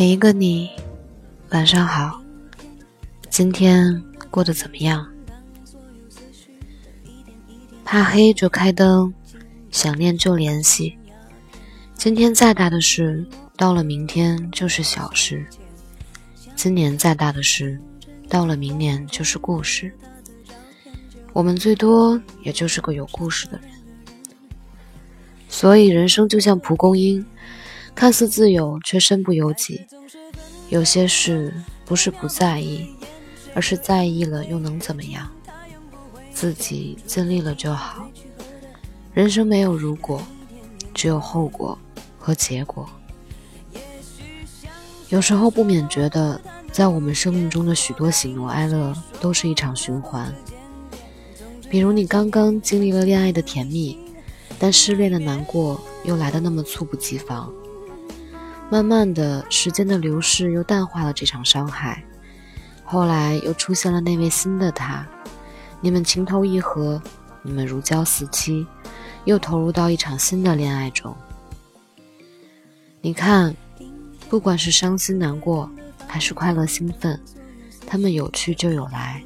每一个你，晚上好。今天过得怎么样？怕黑就开灯，想念就联系。今天再大的事，到了明天就是小事；今年再大的事，到了明年就是故事。我们最多也就是个有故事的人。所以人生就像蒲公英。看似自由，却身不由己。有些事不是不在意，而是在意了又能怎么样？自己尽力了就好。人生没有如果，只有后果和结果。有时候不免觉得，在我们生命中的许多喜怒哀乐都是一场循环。比如你刚刚经历了恋爱的甜蜜，但失恋的难过又来得那么猝不及防。慢慢的，时间的流逝又淡化了这场伤害。后来又出现了那位新的他，你们情投意合，你们如胶似漆，又投入到一场新的恋爱中。你看，不管是伤心难过，还是快乐兴奋，他们有去就有来，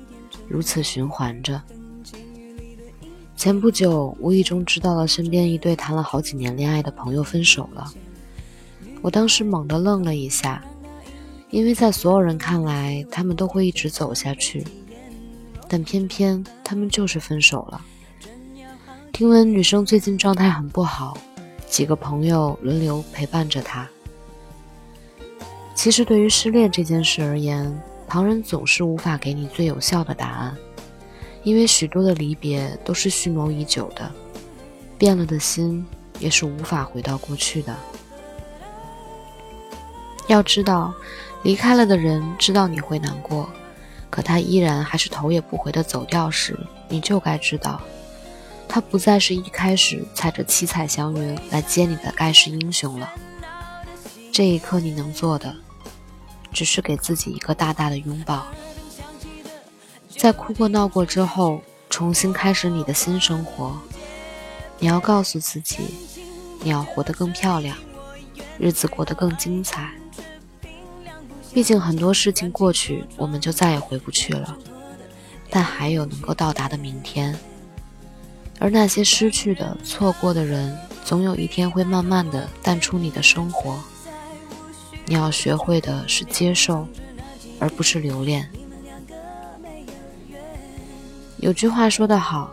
如此循环着。前不久，无意中知道了身边一对谈了好几年恋爱的朋友分手了。我当时猛地愣了一下，因为在所有人看来，他们都会一直走下去，但偏偏他们就是分手了。听闻女生最近状态很不好，几个朋友轮流陪伴着她。其实，对于失恋这件事而言，旁人总是无法给你最有效的答案，因为许多的离别都是蓄谋已久的，变了的心也是无法回到过去的。要知道，离开了的人知道你会难过，可他依然还是头也不回的走掉时，你就该知道，他不再是一开始踩着七彩祥云来接你的盖世英雄了。这一刻，你能做的，只是给自己一个大大的拥抱，在哭过闹过之后，重新开始你的新生活。你要告诉自己，你要活得更漂亮，日子过得更精彩。毕竟很多事情过去，我们就再也回不去了。但还有能够到达的明天，而那些失去的、错过的人，总有一天会慢慢的淡出你的生活。你要学会的是接受，而不是留恋。有句话说得好，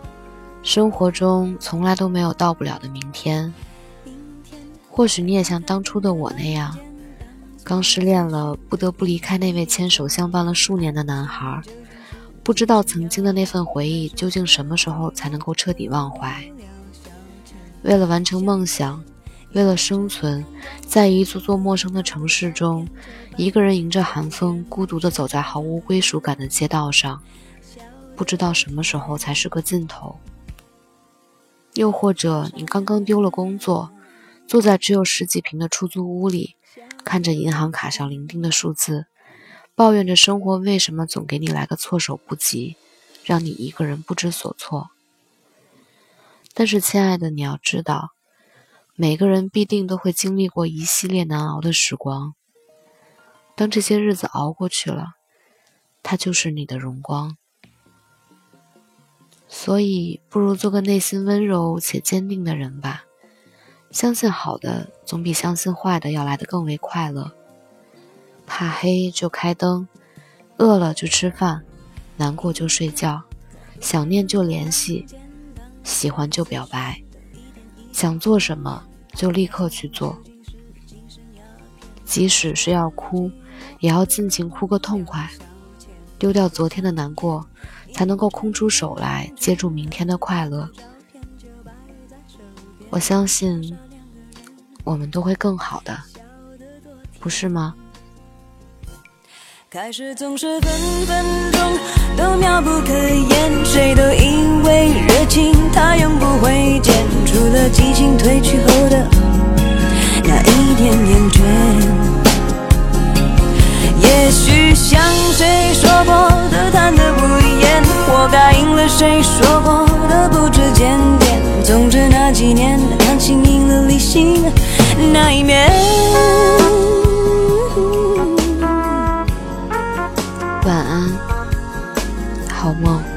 生活中从来都没有到不了的明天。或许你也像当初的我那样。刚失恋了，不得不离开那位牵手相伴了数年的男孩，不知道曾经的那份回忆究竟什么时候才能够彻底忘怀。为了完成梦想，为了生存，在一座座陌生的城市中，一个人迎着寒风，孤独地走在毫无归属感的街道上，不知道什么时候才是个尽头。又或者，你刚刚丢了工作，坐在只有十几平的出租屋里。看着银行卡上零丁的数字，抱怨着生活为什么总给你来个措手不及，让你一个人不知所措。但是，亲爱的，你要知道，每个人必定都会经历过一系列难熬的时光。当这些日子熬过去了，它就是你的荣光。所以，不如做个内心温柔且坚定的人吧。相信好的总比相信坏的要来的更为快乐。怕黑就开灯，饿了就吃饭，难过就睡觉，想念就联系，喜欢就表白，想做什么就立刻去做。即使是要哭，也要尽情哭个痛快，丢掉昨天的难过，才能够空出手来接住明天的快乐。我相信，我们都会更好的，不是吗？开始总是分分钟都妙不可言，谁都以为热情它永不会减，除了激情褪去后的几年感情赢了理性那一面。晚安好梦。